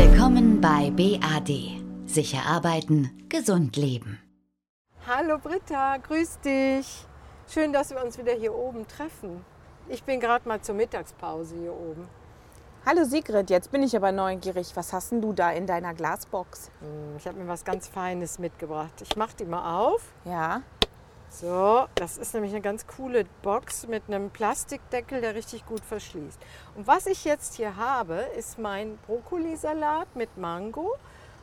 Willkommen bei BAD. Sicher arbeiten, gesund leben. Hallo Britta, grüß dich. Schön, dass wir uns wieder hier oben treffen. Ich bin gerade mal zur Mittagspause hier oben. Hallo Sigrid, jetzt bin ich aber neugierig. Was hast denn du da in deiner Glasbox? Hm, Ich habe mir was ganz Feines mitgebracht. Ich mache die mal auf. Ja, So, das ist nämlich eine ganz coole Box mit einem Plastikdeckel, der richtig gut verschließt. Und was ich jetzt hier habe, ist mein Brokkolisalat mit Mango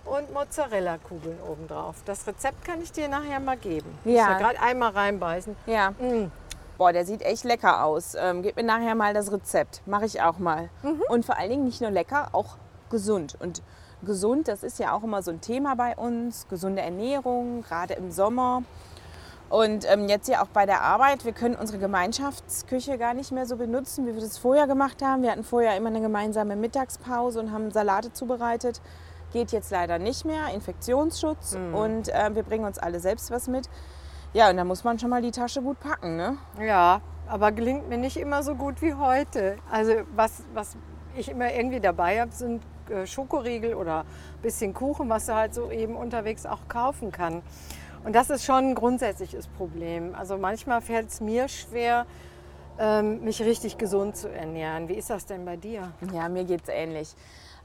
und Mozzarella-Kugeln obendrauf. Das Rezept kann ich dir nachher mal geben. Ja. Ich gerade einmal reinbeißen. ja. Mm. Boah, der sieht echt lecker aus. Ähm, gib mir nachher mal das Rezept. Mache ich auch mal. Und vor allen Dingen nicht nur lecker, auch gesund. Und gesund, das ist ja auch immer so ein Thema bei uns. Gesunde Ernährung, gerade im Sommer. Und ähm, jetzt ja auch bei der Arbeit, wir können unsere Gemeinschaftsküche gar nicht mehr so benutzen, wie wir das vorher gemacht haben. Wir hatten vorher immer eine gemeinsame Mittagspause und haben Salate zubereitet. Geht jetzt leider nicht mehr, Infektionsschutz. Und äh, wir bringen uns alle selbst was mit. Ja, und da muss man schon mal die Tasche gut packen, ne? Ja, aber gelingt mir nicht immer so gut wie heute. Also was, was ich immer irgendwie dabei habe, sind äh, Schokoriegel oder ein bisschen Kuchen, was du halt so eben unterwegs auch kaufen kann. Und das ist schon ein grundsätzliches Problem. Also manchmal fällt es mir schwer, ähm, mich richtig gesund zu ernähren. Wie ist das denn bei dir? Ja, mir geht's ähnlich.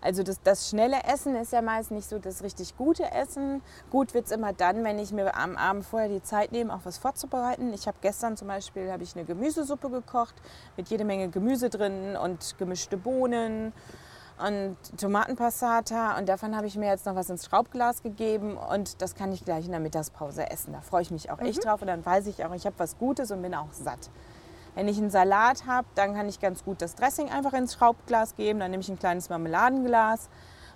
Also das, das schnelle Essen ist ja meist nicht so das richtig gute Essen. Gut wird's immer dann, wenn ich mir am Abend vorher die Zeit nehme, auch was vorzubereiten. Ich habe gestern zum Beispiel ich eine Gemüsesuppe gekocht mit jede Menge Gemüse drin und gemischte Bohnen und Tomatenpassata. Und davon habe ich mir jetzt noch was ins Schraubglas gegeben und das kann ich gleich in der Mittagspause essen. Da freue ich mich auch echt drauf und dann weiß ich auch, ich habe was Gutes und bin auch satt. Wenn ich einen Salat habe, dann kann ich ganz gut das Dressing einfach ins Schraubglas geben. Dann nehme ich ein kleines Marmeladenglas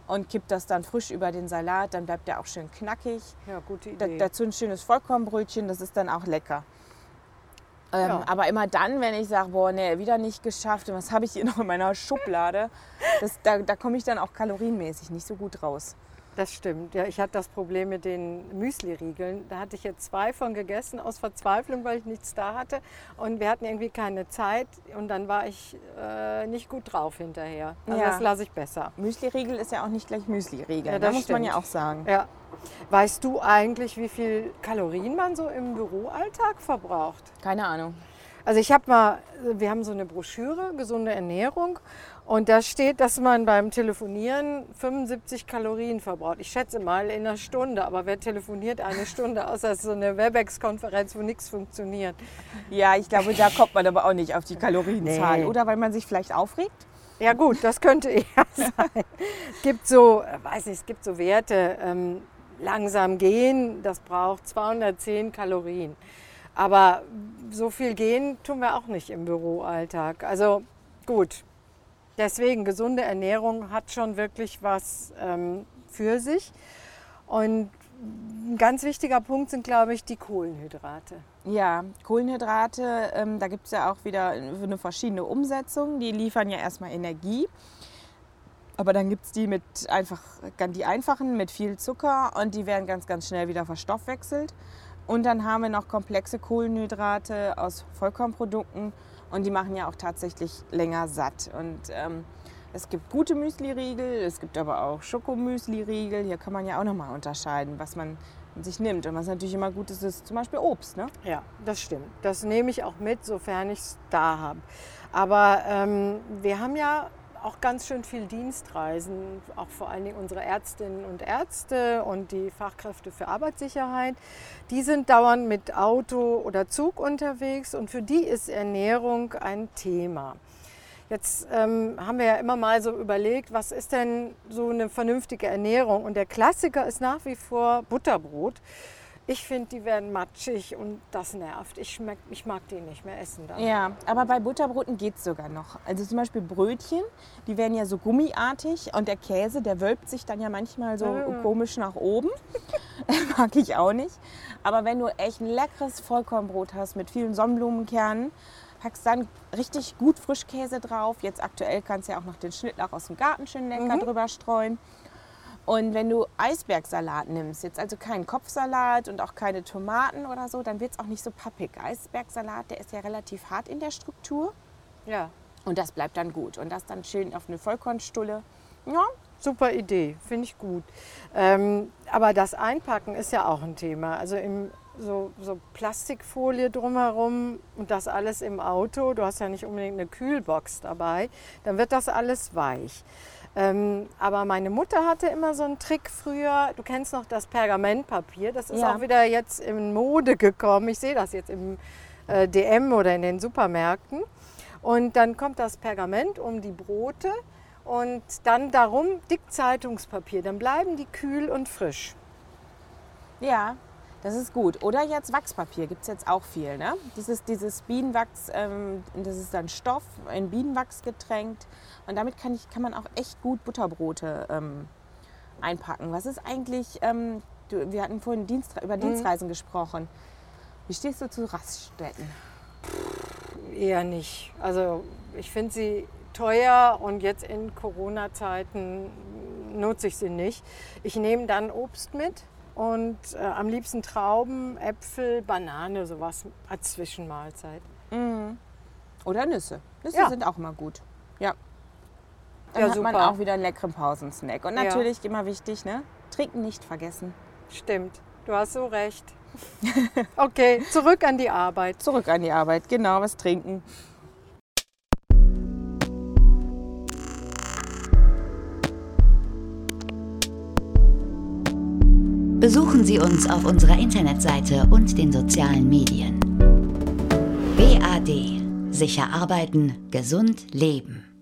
und kipp das dann frisch über den Salat. Dann bleibt der auch schön knackig. Ja, gute Da, Idee. dazu ein schönes Vollkornbrötchen, das ist dann auch lecker. Ähm, Ja. Aber immer dann, wenn ich sage, boah, nee, wieder nicht geschafft und was habe ich hier noch in meiner Schublade, das, da, da komme ich dann auch kalorienmäßig nicht so gut raus. Das stimmt. Ja, ich hatte das Problem mit den Müsli-Riegeln. Da hatte ich jetzt zwei von gegessen aus Verzweiflung, weil ich nichts da hatte. Und wir hatten irgendwie keine Zeit. Und dann war ich äh, nicht gut drauf hinterher. Also Ja. das lasse ich besser. Müsli-Riegel ist ja auch nicht gleich Müsli-Riegel, Ja, da das muss man ja stimmt. auch sagen. Ja. Weißt du eigentlich, wie viel Kalorien man so im Büroalltag verbraucht? Keine Ahnung. Also ich habe mal, wir haben so eine Broschüre, gesunde Ernährung. Und da steht, dass man beim Telefonieren 75 Kalorien verbraucht. Ich schätze mal in einer Stunde, aber wer telefoniert eine Stunde, außer es ist so eine Webex-Konferenz, wo nichts funktioniert. Ja, ich glaube, da kommt man aber auch nicht auf die Kalorienzahl. Nee. Oder weil man sich vielleicht aufregt? Ja gut, das könnte eher sein. Es gibt so, weiß nicht, es gibt so Werte, ähm, langsam gehen, das braucht 210 Kalorien. Aber so viel gehen tun wir auch nicht im Büroalltag. Also gut, deswegen gesunde Ernährung hat schon wirklich was ähm, für sich. Und ein ganz wichtiger Punkt sind, glaube ich, die Kohlenhydrate. Ja, Kohlenhydrate, ähm, da gibt es ja auch wieder eine verschiedene Umsetzung. Die liefern ja erstmal Energie. Aber dann gibt es die mit einfach, die einfachen mit viel Zucker und die werden ganz, ganz schnell wieder verstoffwechselt. Und dann haben wir noch komplexe Kohlenhydrate aus Vollkornprodukten und die machen ja auch tatsächlich länger satt. Und ähm, es gibt gute Müsli-Riegel, es gibt aber auch Schokomüsli-Riegel. Hier kann man ja auch nochmal unterscheiden, was man sich nimmt. Und was natürlich immer gut ist, ist zum Beispiel Obst. Ne? Ja, das stimmt. Das nehme ich auch mit, sofern ich es da habe. Aber ähm, wir haben ja auch ganz schön viel Dienstreisen, auch vor allen Dingen unsere Ärztinnen und Ärzte und die Fachkräfte für Arbeitssicherheit. Die sind dauernd mit Auto oder Zug unterwegs und für die ist Ernährung ein Thema. Jetzt ähm, haben wir ja immer mal so überlegt, was ist denn so eine vernünftige Ernährung? Und der Klassiker ist nach wie vor Butterbrot. Ich finde, die werden matschig und das nervt. Ich, schmeck, ich mag die nicht mehr essen dann. Ja, aber bei Butterbroten geht es sogar noch. Also zum Beispiel Brötchen, die werden ja so gummiartig und der Käse, der wölbt sich dann ja manchmal so Mm. komisch nach oben. Mag ich auch nicht. Aber wenn du echt ein leckeres Vollkornbrot hast mit vielen Sonnenblumenkernen, packst dann richtig gut Frischkäse drauf. Jetzt aktuell kannst du ja auch noch den Schnittlauch aus dem Garten schön lecker drüber streuen. Und wenn du Eisbergsalat nimmst, jetzt also keinen Kopfsalat und auch keine Tomaten oder so, dann wird es auch nicht so pappig. Eisbergsalat, der ist ja relativ hart in der Struktur Ja. und das bleibt dann gut. Und das dann schön auf eine Vollkornstulle. Ja, super Idee, finde ich gut. Ähm, aber das Einpacken ist ja auch ein Thema. Also im, so, so Plastikfolie drumherum und das alles im Auto. Du hast ja nicht unbedingt eine Kühlbox dabei. Dann wird das alles weich. Ähm, aber meine Mutter hatte immer so einen Trick früher. Du kennst noch das Pergamentpapier. Das ist Ja. auch wieder jetzt in Mode gekommen. Ich sehe das jetzt im äh, DM oder in den Supermärkten. Und dann kommt das Pergament um die Brote und dann darum dick Zeitungspapier. Dann bleiben die kühl und frisch. Ja, das ist gut. Oder jetzt Wachspapier gibt es jetzt auch viel. Ne? Dieses, dieses Bienenwachs, ähm, das ist dann Stoff in Bienenwachs getränkt. Und damit kann, ich, kann man auch echt gut Butterbrote ähm, einpacken. Was ist eigentlich, ähm, du, wir hatten vorhin Dienst, über Dienstreisen gesprochen. Wie stehst du zu Raststätten? Eher nicht. Also ich finde sie teuer und jetzt in Corona-Zeiten nutze ich sie nicht. Ich nehme dann Obst mit und äh, am liebsten Trauben, Äpfel, Banane, sowas als Zwischenmahlzeit. Oder Nüsse. Nüsse Ja. sind auch immer gut. Ja. Dann Ja, hat man super. auch wieder einen leckeren Pausensnack. Und Ja. natürlich immer wichtig, ne? Trinken nicht vergessen. Stimmt, du hast so recht. Okay, zurück an die Arbeit. Zurück an die Arbeit, genau, was trinken. Besuchen Sie uns auf unserer Internetseite und den sozialen Medien. BAD. Sicher arbeiten, gesund leben.